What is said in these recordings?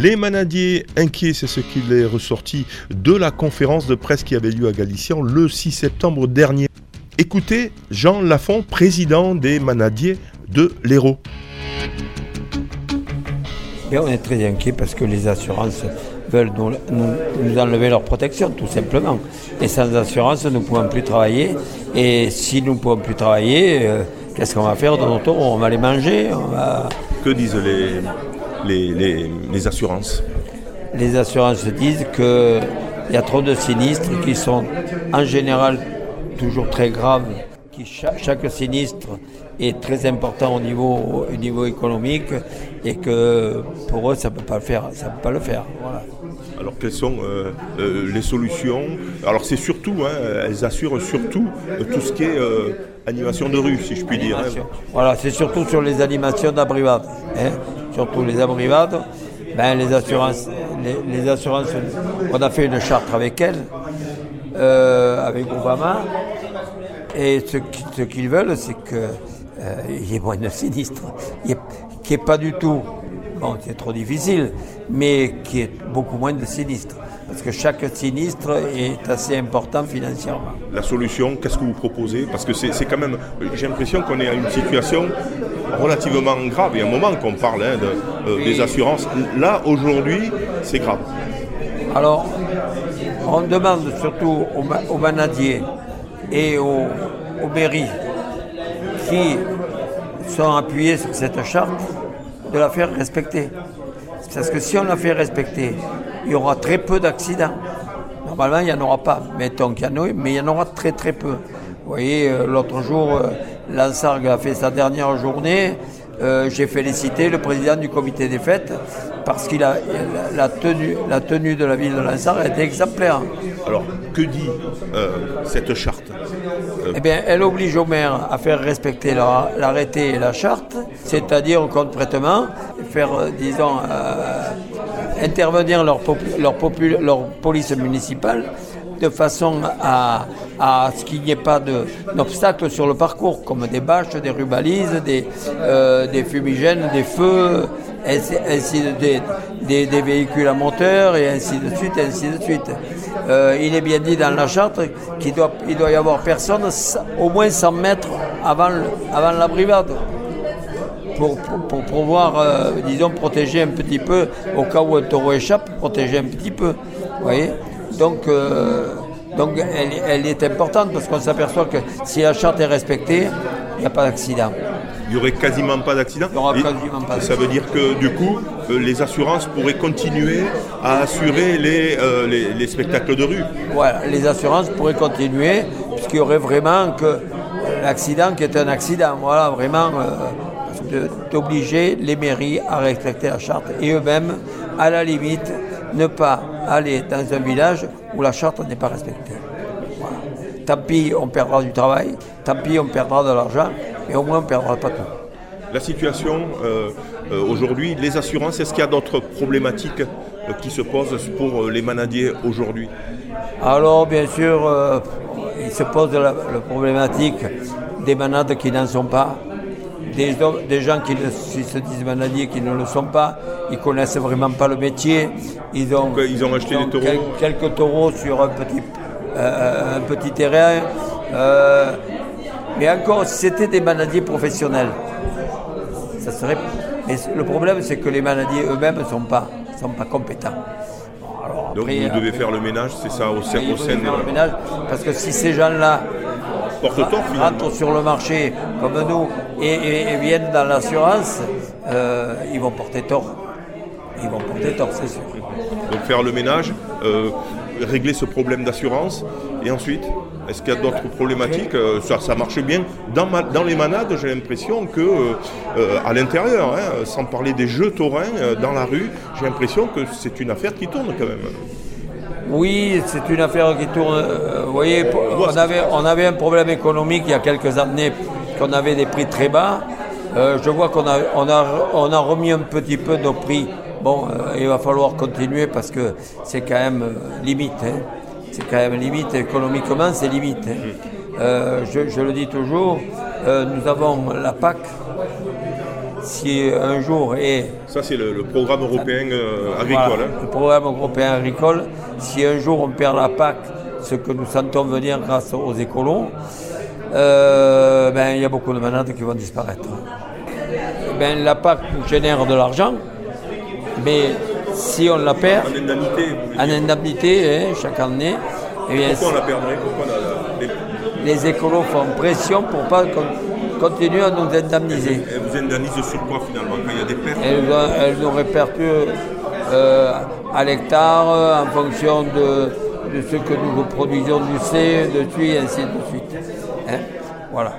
Les manadiers inquiets, c'est ce qu'il est ressorti de la conférence de presse qui avait lieu à Galician le 6 septembre dernier. Écoutez Jean Lafont, président des manadiers de l'Hérault. on est très inquiet parce que les assurances veulent nous, enlever leur protection, tout simplement. Et sans assurance, nous ne pouvons plus travailler. Et si nous ne pouvons plus travailler, euh, qu'est-ce qu'on va faire de nos On va les manger Que disent les, les, assurances Les assurances disent qu'il y a trop de sinistres qui sont en général toujours très graves. Qui, chaque sinistre est très important au niveau, au niveau économique et que pour eux, ça ne peut pas le faire. Ça peut pas le faire. Alors quelles sont euh, euh, les solutions? Alors c'est surtout, hein, elles assurent surtout euh, tout ce qui est animation de rue, si je puis dire. Hein. Voilà, c'est surtout sur les animations d'abrivades. Hein. Surtout les abrivades, ben, les assurances, les, assurances, on a fait une charte avec elles, avec Obama, et ce, qu'ils veulent, c'est qu'il y ait moins de sinistres, qu'il n'y ait pas du tout bon, c'est trop difficile, mais qui est beaucoup moins de sinistres. Parce que chaque sinistre est assez important financièrement. La solution, qu'est-ce que vous proposez? Parce que c'est quand même, j'ai l'impression qu'on est à une situation relativement grave. Il y a un moment qu'on parle hein, euh, des assurances. Là, aujourd'hui, c'est grave. Alors, on demande surtout aux, aux manadiers et aux, aux mairies qui sont appuyés sur cette charte de la faire respecter. Parce que si on la fait respecter, il y aura très peu d'accidents. Normalement, il n'y en aura pas. Mettons qu'il y en a, mais il y en aura très très peu. Vous voyez, euh, l'autre jour, euh, Lansargue a fait sa dernière journée. Euh, j'ai félicité le président du comité des fêtes parce qu'il a la tenue, la tenue de la ville de Lansargue été exemplaire. Alors, que dit cette charte? Eh bien, elle oblige au maire à faire respecter l'arrêté et la charte, c'est-à-dire concrètement faire, disons, intervenir leur, leur, leur police municipale de façon à, ce qu'il n'y ait pas d'obstacles sur le parcours, comme des bâches, des rubalises, des, euh, fumigènes, des feux, ainsi, des, véhicules à moteur, et ainsi de suite, ainsi de suite. Euh, il est bien dit dans la charte qu'il doit, doit y avoir personne au moins 100 mètres avant, la brigade pour, pouvoir, euh, disons, protéger un petit peu, au cas où un taureau échappe, protéger un petit peu. Vous voyez Donc, euh, donc elle, est importante parce qu'on s'aperçoit que si la charte est respectée, il n'y a pas d'accident. Il n'y aurait quasiment pas d'accident. Ça veut dire que du coup, euh, les assurances pourraient continuer à assurer les, les, spectacles de rue. Voilà, les assurances pourraient continuer puisqu'il y aurait vraiment que l'accident qui est un accident. Voilà, vraiment d'obliger les mairies à respecter la charte et eux-mêmes, à la limite, ne pas aller dans un village où la charte n'est pas respectée. Tant pis, on perdra du travail, tant pis, on perdra de l'argent, mais au moins on ne perdra pas tout. La situation euh, euh, aujourd'hui, les assurances, est-ce qu'il y a d'autres problématiques euh, qui se posent pour les manadiers aujourd'hui? Alors, bien sûr, il se pose la, la problématique des manades qui n'en sont pas, des, gens qui, se disent manadiers qui ne le sont pas, ils connaissent vraiment pas le métier. Ils ont, ils ont acheté des taureaux Quelques taureaux sur un petit, euh, un petit terrain. Euh, mais encore, si c'était des manadiers professionnels, ça serait. Mais le problème, c'est que les manadiers eux-mêmes ne sont pas, sont pas compétents. Donc vous devez faire le ménage, c'est ça, au, sein, au sein le ménage, parce que si ces gens-là rentrent sur le marché comme nous et, viennent dans l'assurance, euh, ils vont porter tort. Ils vont porter tort, c'est sûr. Donc faire le ménage, euh, régler ce problème d'assurance, et ensuite, est-ce qu'il y a d'autres problématiques euh, ça, ça, marche bien. Dans, dans les manades, j'ai l'impression que à l'intérieur, hein, sans parler des jeux taurins dans la rue, j'ai l'impression que c'est une affaire qui tourne quand même. Oui, c'est une affaire qui tourne. vous voyez, on avait, on avait un problème économique il y a quelques années qu'on avait des prix très bas. Euh, je vois qu'on a, on a, on a remis un petit peu nos prix. Bon, euh, il va falloir continuer parce que c'est quand même euh, limite. Hein. C'est quand même limite, économiquement, c'est limite. Hein. Je, je, le dis toujours, nous avons la PAC. Si un jour, et Ça, c'est le, le programme européen euh, agricole. voilà, hein. le programme européen agricole, si un jour on perd la PAC, ce que nous sentons venir grâce aux écolos, euh, ben, il y a beaucoup de manades qui vont disparaître. Ben, la PAC nous génère de l'argent, mais si on la perd, En indemnité, en indemnité, hein, chaque année, eh bien, Pourquoi on la perdrait? Pourquoi la- la- les- les écolos font pression pour pas qu'on continue à nous indemniser. elles vous indemnisent sur quoi finalement Quand il y a des pertes Elles, ont- elles nous répercutent euh, à l'hectare euh, en fonction de, de ce que nous produisons du C, de et ainsi de suite. Hein, voilà.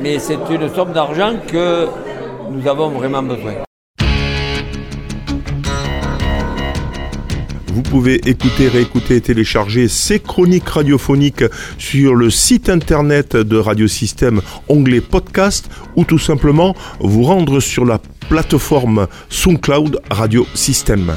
Mais c'est une somme d'argent que nous avons vraiment besoin. Vous pouvez écouter, réécouter et télécharger ces chroniques radiophoniques sur le site internet de Radiosystème, onglet podcast, ou tout simplement vous rendre sur la plateforme SoundCloud Radio Système.